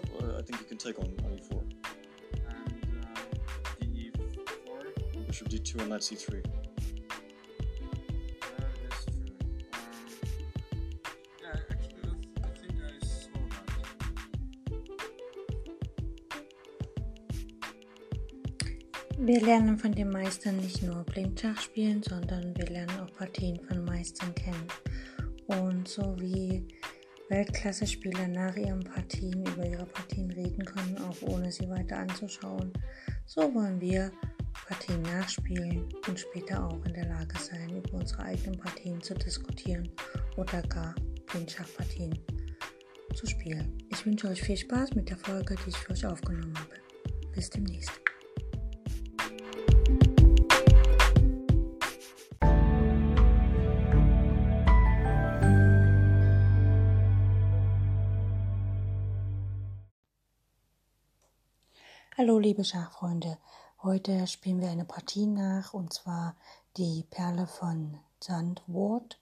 bishop, or I think you can take on, on e4. And uh, DE4. Bishop d2 and knight c3. That is true. Um, yeah, actually, I, I think I saw that. Wir lernen von den Meistern nicht nur Blindschach spielen, sondern wir lernen auch Partien von Meistern kennen. Und so wie Weltklasse-Spieler nach ihren Partien über ihre Partien reden können, auch ohne sie weiter anzuschauen, so wollen wir Partien nachspielen und später auch in der Lage sein, über unsere eigenen Partien zu diskutieren oder gar Blindschachpartien zu spielen. Ich wünsche euch viel Spaß mit der Folge, die ich für euch aufgenommen habe. Bis demnächst. Liebe Schachfreunde, heute spielen wir eine Partie nach und zwar die Perle von Sandwort.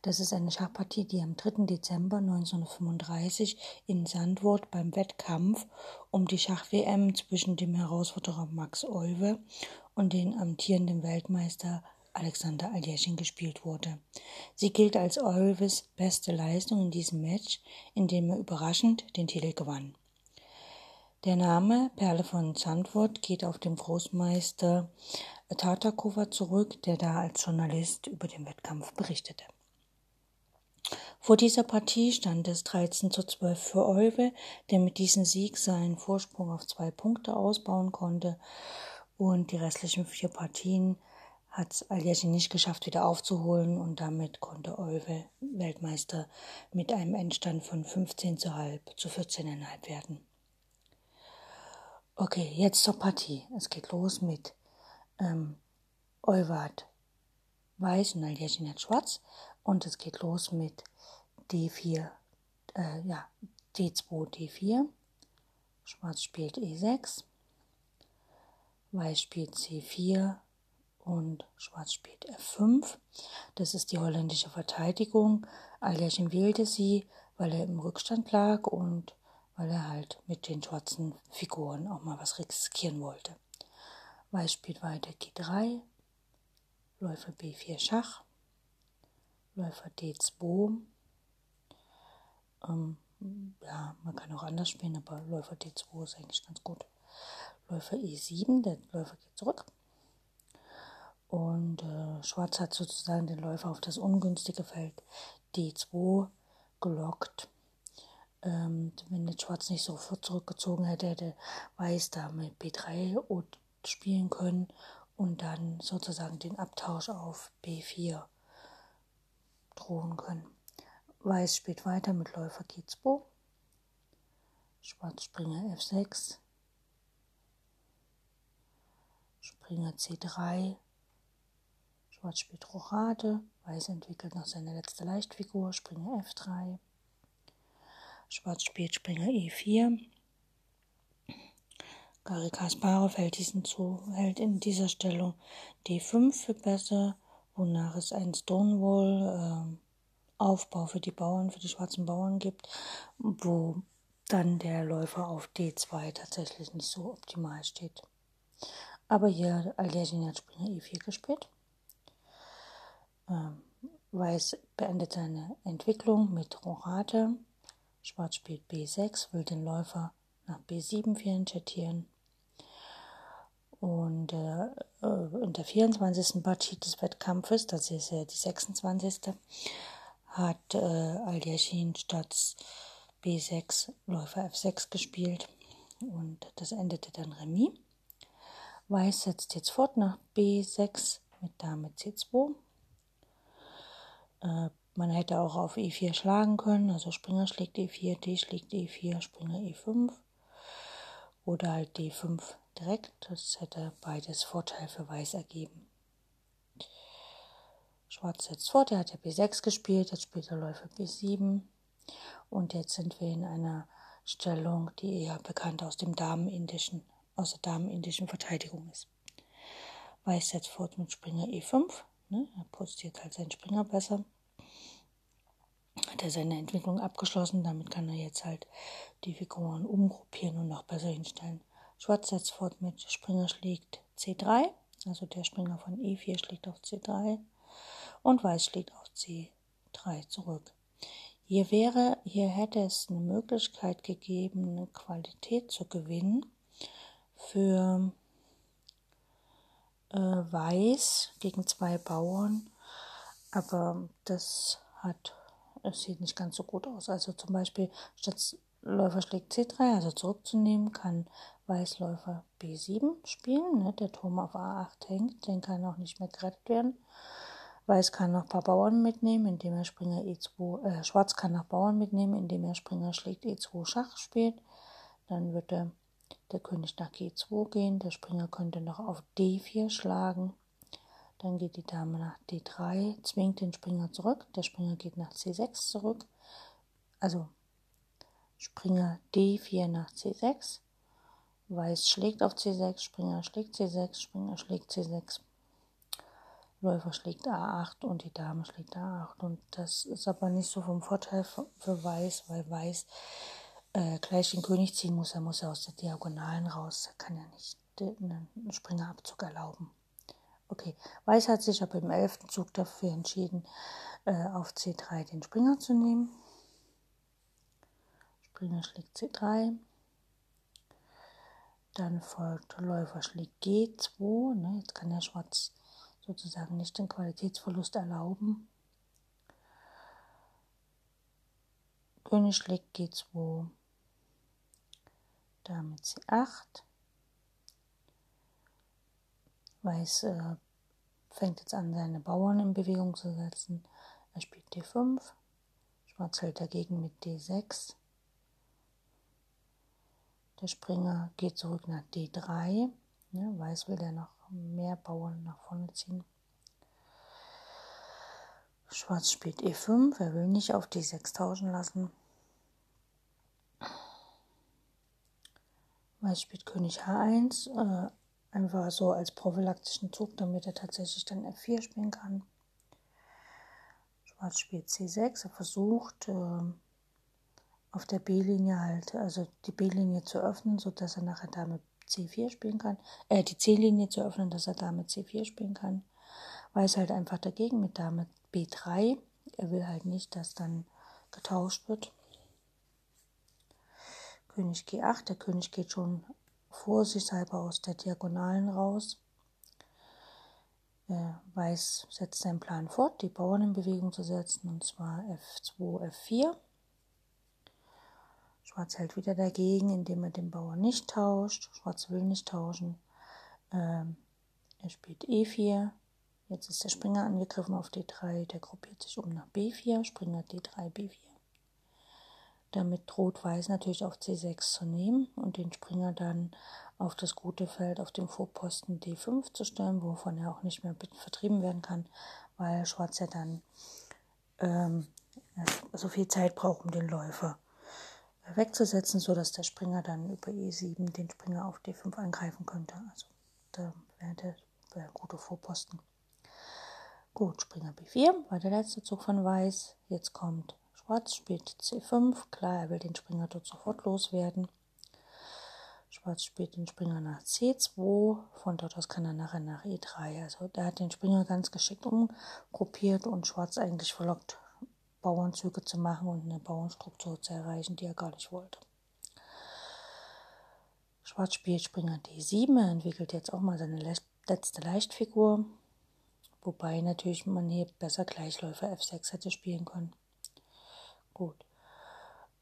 Das ist eine Schachpartie, die am 3. Dezember 1935 in Sandwort beim Wettkampf um die Schach-WM zwischen dem Herausforderer Max Euwe und den amtierenden Weltmeister Alexander Aljeschin gespielt wurde. Sie gilt als Euwes beste Leistung in diesem Match, in dem er überraschend den Titel gewann. Der Name Perle von Sandwort geht auf den Großmeister Tartakova zurück, der da als Journalist über den Wettkampf berichtete. Vor dieser Partie stand es 13 zu 12 für Euwe, der mit diesem Sieg seinen Vorsprung auf zwei Punkte ausbauen konnte und die restlichen vier Partien hat es Aljesin nicht geschafft, wieder aufzuholen und damit konnte Euwe Weltmeister mit einem Endstand von 15 zu halb zu 14,5 werden. Okay, jetzt zur Partie. Es geht los mit ähm, Euwart weiß und Aljesin hat schwarz und es geht los mit D4, äh, ja, D2, D4. Schwarz spielt E6, Weiß spielt C4 und Schwarz spielt F5. Das ist die holländische Verteidigung. Aljaschin wählte sie, weil er im Rückstand lag und weil er halt mit den schwarzen Figuren auch mal was riskieren wollte. Weiß spielt weiter G3, Läufer B4 Schach, Läufer D2. Ähm, ja, man kann auch anders spielen, aber Läufer D2 ist eigentlich ganz gut. Läufer E7, der Läufer geht zurück. Und äh, Schwarz hat sozusagen den Läufer auf das ungünstige Feld D2 gelockt. Ähm, wenn jetzt Schwarz nicht sofort zurückgezogen hätte, hätte Weiß da mit B3 spielen können und dann sozusagen den Abtausch auf B4 drohen können. Weiß spielt weiter mit Läufer G2. Schwarz Springer F6. Springer C3. Schwarz spielt Rochade. Weiß entwickelt noch seine letzte Leichtfigur. Springer F3. Schwarz spielt Springer E4. Gary Kasparov hält diesen zu, hält in dieser Stellung D5 für besser, wonach es einen Stonewall äh, Aufbau für die Bauern, für die schwarzen Bauern gibt, wo dann der Läufer auf D2 tatsächlich nicht so optimal steht. Aber hier Algersin hat Springer E4 gespielt. Ähm, Weiß beendet seine Entwicklung mit Rochade. Schwarz spielt B6, will den Läufer nach B7 vierenchettieren. Und äh, in der 24. Partie des Wettkampfes, das ist ja die 26. hat äh, Aljaschin statt B6 Läufer F6 gespielt und das endete dann Remis. Weiß setzt jetzt fort nach B6 mit Dame C2. Äh, man hätte auch auf E4 schlagen können, also Springer schlägt E4, D schlägt E4, Springer E5 oder halt D5 direkt. Das hätte beides Vorteil für Weiß ergeben. Schwarz setzt fort, er hat ja B6 gespielt, jetzt spielt er Läufer B7 und jetzt sind wir in einer Stellung, die eher bekannt aus dem Damenindischen, aus der Damenindischen Verteidigung ist. Weiß setzt fort mit Springer E5, ne? er postiert halt seinen Springer besser. Hat er seine Entwicklung abgeschlossen. Damit kann er jetzt halt die Figuren umgruppieren und noch besser hinstellen. Schwarz setzt fort mit Springer schlägt C3, also der Springer von E4 schlägt auf C3 und Weiß schlägt auf C3 zurück. Hier wäre, hier hätte es eine Möglichkeit gegeben, eine Qualität zu gewinnen für äh, Weiß gegen zwei Bauern, aber das hat, es sieht nicht ganz so gut aus. Also zum Beispiel statt Läufer schlägt C3, also zurückzunehmen, kann Weißläufer B7 spielen. Ne? Der Turm auf A8 hängt, den kann auch nicht mehr gerettet werden. Weiß kann noch ein paar Bauern mitnehmen, indem er Springer E2, äh, Schwarz kann noch Bauern mitnehmen, indem er Springer schlägt E2 Schach spielt. Dann wird der, der König nach G2 gehen, der Springer könnte noch auf D4 schlagen. Dann geht die Dame nach D3, zwingt den Springer zurück, der Springer geht nach C6 zurück. Also Springer D4 nach C6. Weiß schlägt auf C6, Springer schlägt C6, Springer schlägt C6. Läufer schlägt A8 und die Dame schlägt A8. Und das ist aber nicht so vom Vorteil für Weiß, weil Weiß äh, gleich den König ziehen muss. Er muss ja aus der Diagonalen raus. Er kann ja nicht einen Springerabzug erlauben. Okay, Weiß hat sich aber im elften Zug dafür entschieden, äh, auf C3 den Springer zu nehmen. Springer schlägt C3. Dann folgt Läufer schlägt G2. Ne? Jetzt kann der Schwarz sozusagen nicht den Qualitätsverlust erlauben. König schlägt G2. Dame C8. Weiß äh, fängt jetzt an, seine Bauern in Bewegung zu setzen. Er spielt D5. Schwarz hält dagegen mit D6. Der Springer geht zurück nach D3. Ja, Weiß will der noch mehr Bauern nach vorne ziehen. Schwarz spielt E5. Er will nicht auf D6 tauschen lassen. Weiß spielt König H1. Äh, einfach so als prophylaktischen Zug, damit er tatsächlich dann F4 spielen kann. Schwarz spielt C6. Er versucht. Äh, auf der B-Linie halt, also die B-Linie zu öffnen, sodass er nachher Dame C4 spielen kann, äh, die C-Linie zu öffnen, dass er Dame C4 spielen kann. Weiß halt einfach dagegen mit Dame B3. Er will halt nicht, dass dann getauscht wird. König G8, der König geht schon vorsichtshalber aus der Diagonalen raus. Äh, Weiß setzt seinen Plan fort, die Bauern in Bewegung zu setzen, und zwar F2, F4. Schwarz hält wieder dagegen, indem er den Bauern nicht tauscht. Schwarz will nicht tauschen. Ähm, er spielt E4. Jetzt ist der Springer angegriffen auf D3. Der gruppiert sich um nach B4. Springer D3, B4. Damit droht Weiß natürlich auf C6 zu nehmen und den Springer dann auf das gute Feld auf dem Vorposten D5 zu stellen, wovon er auch nicht mehr vertrieben werden kann, weil Schwarz ja dann ähm, so viel Zeit braucht, um den Läufer wegzusetzen, sodass der Springer dann über E7 den Springer auf D5 angreifen könnte. Also da wäre der, wär gute Vorposten. Gut, Springer B4 war der letzte Zug von Weiß. Jetzt kommt Schwarz, spielt C5. Klar, er will den Springer dort sofort loswerden. Schwarz spielt den Springer nach C2. Von dort aus kann er nachher nach E3. Also der hat den Springer ganz geschickt umgruppiert und Schwarz eigentlich verlockt, Bauernzüge zu machen und eine Bauernstruktur zu erreichen, die er gar nicht wollte. Schwarz spielt Springer D7, er entwickelt jetzt auch mal seine letzte Leichtfigur, wobei natürlich man hier besser Gleichläufer F6 hätte spielen können. Gut.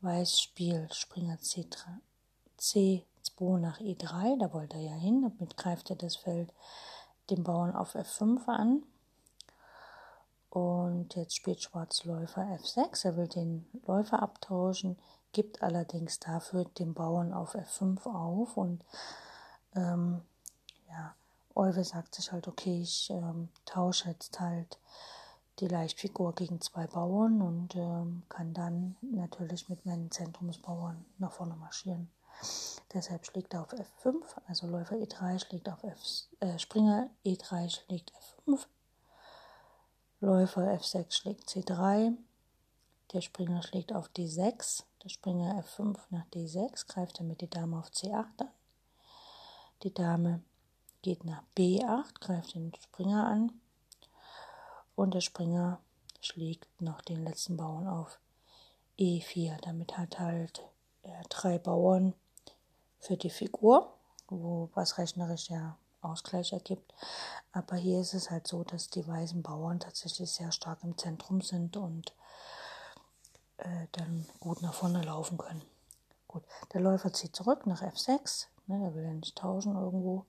Weiß spielt Springer C3, C2 nach E3, da wollte er ja hin, damit greift er das Feld dem Bauern auf F5 an. Und jetzt spielt Schwarz Läufer F6. Er will den Läufer abtauschen, gibt allerdings dafür den Bauern auf F5 auf. Und ähm, ja, Euwe sagt sich halt, okay, ich ähm, tausche jetzt halt die Leichtfigur gegen zwei Bauern und ähm, kann dann natürlich mit meinen Zentrumsbauern nach vorne marschieren. Deshalb schlägt er auf F5, also Läufer E3 schlägt auf F, äh, Springer E3 schlägt F5 Läufer F6 schlägt C3, Der Springer schlägt auf D6, der Springer F5 nach D6, greift damit die Dame auf C8 an. Die Dame geht nach B8, greift den Springer an und der Springer schlägt noch den letzten Bauern auf E4. Damit hat halt er drei Bauern für die Figur, wo was rechnerisch ja Ausgleich ergibt. Aber hier ist es halt so, dass die weißen Bauern tatsächlich sehr stark im Zentrum sind und äh, dann gut nach vorne laufen können. Gut, der Läufer zieht zurück nach F6, ne, er will ja nicht tauschen irgendwo.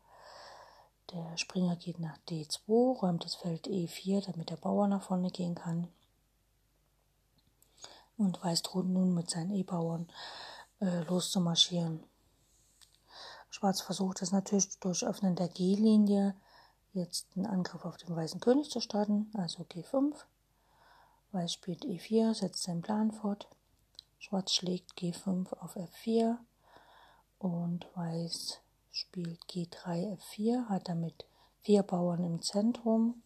Der Springer geht nach D2, räumt das Feld E4, damit der Bauer nach vorne gehen kann. Und Weiß droht nun mit seinen E-Bauern äh, loszumarschieren. Schwarz versucht es natürlich durch Öffnen der G-Linie jetzt einen Angriff auf den weißen König zu starten, also G5. Weiß spielt E4, setzt seinen Plan fort. Schwarz schlägt G5 auf F4 und Weiß spielt G3, F4, hat damit vier Bauern im Zentrum.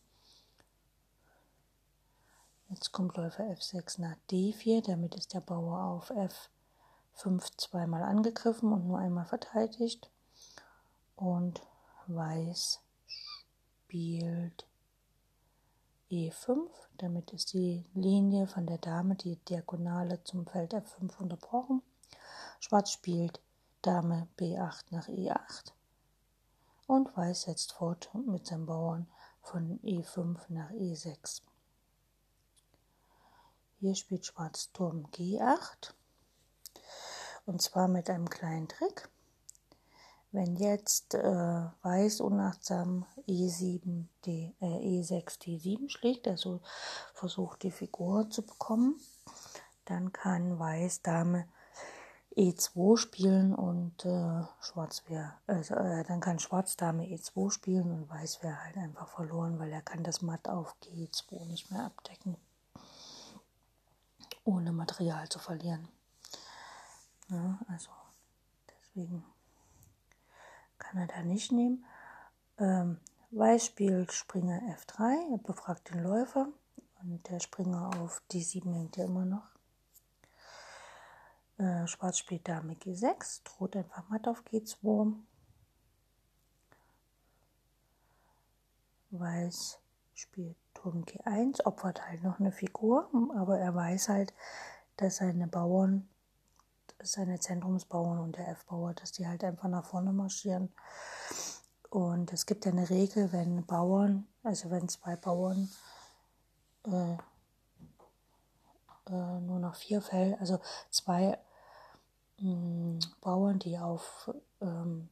Jetzt kommt Läufer F6 nach D4, damit ist der Bauer auf F5 zweimal angegriffen und nur einmal verteidigt. Und Weiß spielt E5. Damit ist die Linie von der Dame, die Diagonale zum Feld F5 unterbrochen. Schwarz spielt Dame B8 nach E8 und Weiß setzt fort mit seinem Bauern von E5 nach E6. Hier spielt Schwarz Turm G8 und zwar mit einem kleinen Trick. Wenn jetzt äh, Weiß unachtsam E7, D, äh, E6, D7 schlägt, also versucht die Figur zu bekommen, dann kann Weiß Dame E2 spielen und äh, Schwarz wäre, also, äh, dann kann Schwarz Dame E2 spielen und Weiß wäre halt einfach verloren, weil er kann das Matt auf G2 nicht mehr abdecken, ohne Material zu verlieren. Ja, also deswegen kann er da nicht nehmen. Ähm, Weiß spielt Springer F3, er befragt den Läufer und der Springer auf D7 hängt ja immer noch. Äh, Schwarz spielt Dame G6, droht einfach matt auf G2. Weiß spielt Turm G1, opfert halt noch eine Figur, aber er weiß halt, dass seine Bauern seine Zentrumsbauern und der F-Bauer, dass die halt einfach nach vorne marschieren. Und es gibt ja eine Regel, wenn Bauern, also wenn zwei Bauern äh, äh, nur noch vier Felder, also zwei mh, mm, Bauern, die auf ähm,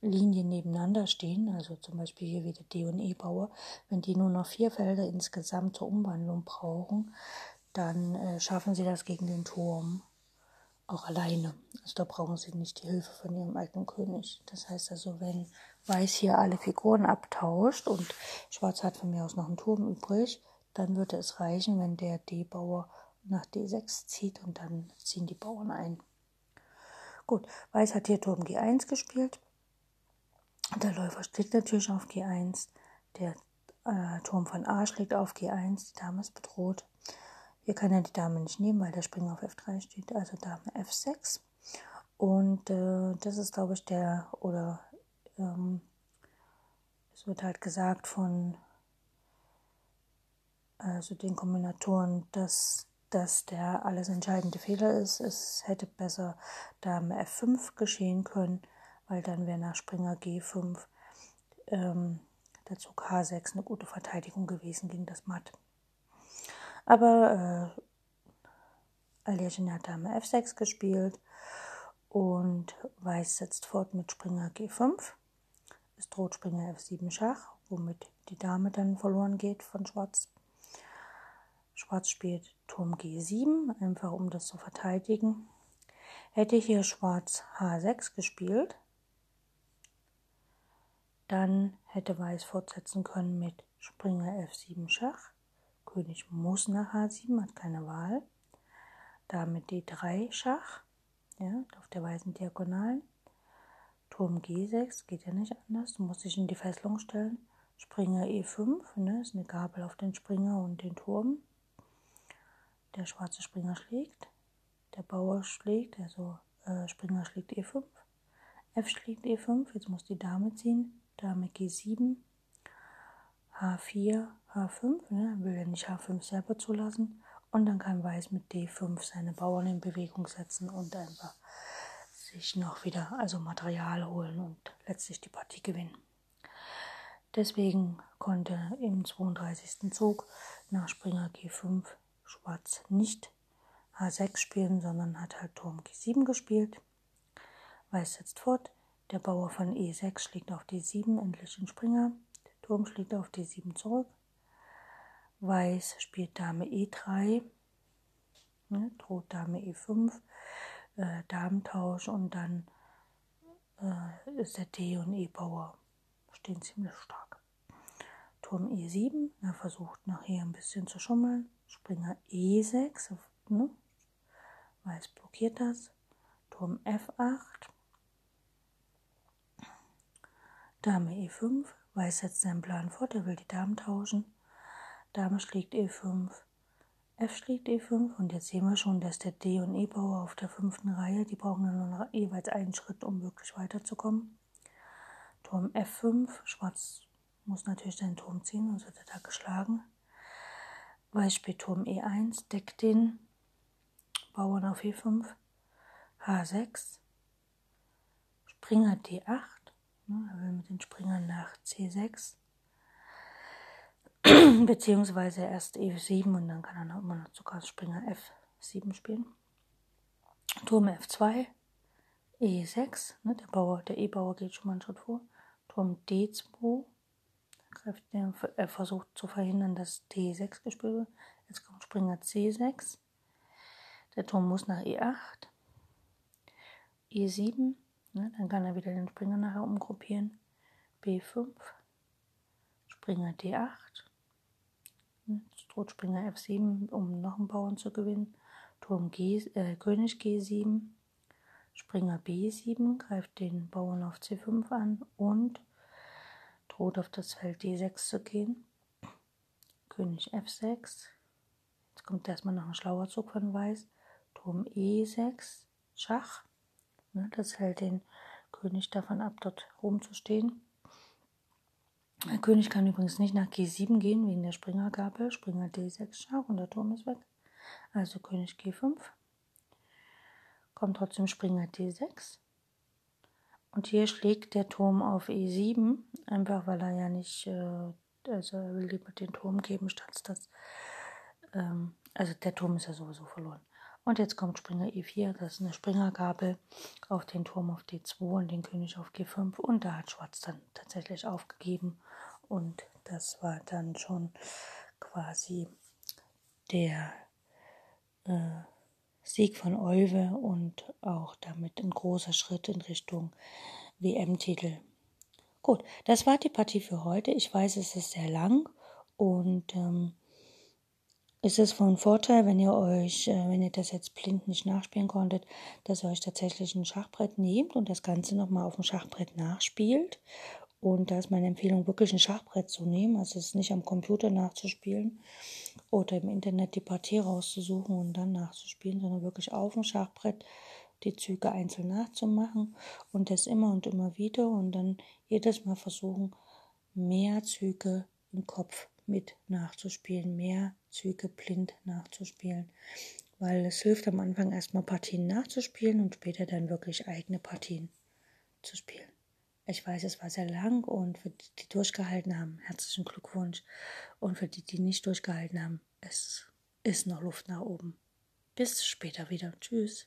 Linien nebeneinander stehen, also zum Beispiel hier wieder D und E-Bauer, wenn die nur noch vier Felder insgesamt zur Umwandlung brauchen, dann äh, schaffen sie das gegen den Turm auch alleine. Also da brauchen sie nicht die Hilfe von ihrem eigenen König. Das heißt also, wenn Weiß hier alle Figuren abtauscht und Schwarz hat von mir aus noch einen Turm übrig, dann würde es reichen, wenn der D-Bauer nach D6 zieht und dann ziehen die Bauern ein. Gut, Weiß hat hier Turm G1 gespielt. Der Läufer steht natürlich auf G1. Der äh, Turm von A schlägt auf G1. Die Dame ist bedroht. Hier kann er die Dame nicht nehmen, weil der Springer auf F3 steht, also Dame F6. Und äh, das ist, glaube ich, der, oder ähm, es wird halt gesagt von also den Kombinatoren, dass das der alles entscheidende Fehler ist. Es hätte besser Dame F5 geschehen können, weil dann wäre nach Springer G5 ähm, der Zug H6 eine gute Verteidigung gewesen gegen das Matt. Aber äh, Aljazin hat Dame F6 gespielt und Weiß setzt fort mit Springer G5. Es droht Springer F7 Schach, womit die Dame dann verloren geht von Schwarz. Schwarz spielt Turm G7, einfach um das zu verteidigen. Hätte hier Schwarz H6 gespielt, dann hätte Weiß fortsetzen können mit Springer F7 Schach. König muss nach H7, hat keine Wahl. Dame D3 Schach, ja, auf der weißen Diagonalen. Turm G6, geht ja nicht anders, du musst dich in die Fesselung stellen. Springer E5, ne, ist eine Gabel auf den Springer und den Turm. Der schwarze Springer schlägt, der Bauer schlägt, also äh, Springer schlägt E5, F schlägt E5, jetzt muss die Dame ziehen, Dame G7, H4, H5, ne, will er nicht H5 selber zulassen und dann kann Weiß mit D5 seine Bauern in Bewegung setzen und einfach sich noch wieder also Material holen und letztlich die Partie gewinnen. Deswegen konnte im 32. Zug nach Springer G5 Schwarz nicht H6 spielen, sondern hat halt Turm G7 gespielt. Weiß setzt fort. Der Bauer von E6 schlägt auf D7, endlich den Springer. Der Turm schlägt auf D7 zurück. Weiß spielt Dame E3, ne, droht Dame E5, äh, Damentausch und dann äh, ist der D und E-Bauer stehen ziemlich stark. Turm E7, er versucht nachher ein bisschen zu schummeln. Springer E6, ne? Weiß blockiert das. Turm F8. Dame E5. Weiß setzt seinen Plan fort, er will die Damen tauschen. Dame schlägt E5. F schlägt E5 und jetzt sehen wir schon, dass der D- und E-Bauer auf der fünften Reihe, die brauchen dann nur noch jeweils einen Schritt, um wirklich weiterzukommen. Turm F5, Schwarz muss natürlich seinen Turm ziehen, sonst wird er da geschlagen. Weiß spielt Turm E1, deckt den Bauern auf E5, H6, Springer D8, ne, er will mit den Springern nach C6, beziehungsweise erst E7 und dann kann er noch immer noch sogar Springer F7 spielen. Turm F2, E6, ne, der Bauer, der E-Bauer geht schon mal einen Schritt vor. Turm D2, er versucht zu verhindern, dass D6 gespielt wird. Jetzt kommt Springer C6. Der Turm muss nach E8. E7, ne, dann kann er wieder den Springer nachher umgruppieren. B5, Springer D8. Jetzt droht Springer F7, um noch einen Bauern zu gewinnen. Turm G, äh, König G7. Springer B7 greift den Bauern auf C5 an und droht auf das Feld D6 zu gehen. König F6. Jetzt kommt erstmal noch ein schlauer Zug von Weiß. Turm E6, Schach. Ne, das hält den König davon ab, dort rumzustehen. Der König kann übrigens nicht nach G7 gehen wegen der Springergabel. Springer D6 Schach und der Turm ist weg. Also König G5 kommt trotzdem Springer D6. Und hier schlägt der Turm auf E7, einfach weil er ja nicht, äh, also er will lieber den Turm geben, statt das, ähm, also der Turm ist ja sowieso verloren. Und jetzt kommt Springer E4, das ist eine Springergabel auf den Turm auf D2 und den König auf G5. Und da hat Schwarz dann tatsächlich aufgegeben. Und das war dann schon quasi der äh, Sieg von Olve und auch damit ein großer Schritt in Richtung WM-Titel. Gut, das war die Partie für heute. Ich weiß, es ist sehr lang und ähm, es ist von Vorteil, wenn ihr euch, äh, wenn ihr das jetzt blind nicht nachspielen konntet, dass ihr euch tatsächlich ein Schachbrett nehmt und das Ganze nochmal auf dem Schachbrett nachspielt. Und da ist meine Empfehlung, wirklich ein Schachbrett zu nehmen, also es nicht am Computer nachzuspielen oder im Internet die Partie rauszusuchen und dann nachzuspielen, sondern wirklich auf dem Schachbrett die Züge einzeln nachzumachen und das immer und immer wieder und dann jedes Mal versuchen, mehr Züge im Kopf mit nachzuspielen, mehr Züge blind nachzuspielen, weil es hilft am Anfang erstmal Partien nachzuspielen und später dann wirklich eigene Partien zu spielen. Ich weiß, es war sehr lang und für die, die durchgehalten haben, herzlichen Glückwunsch. Und für die, die nicht durchgehalten haben, es ist noch Luft nach oben. Bis später wieder. Tschüss.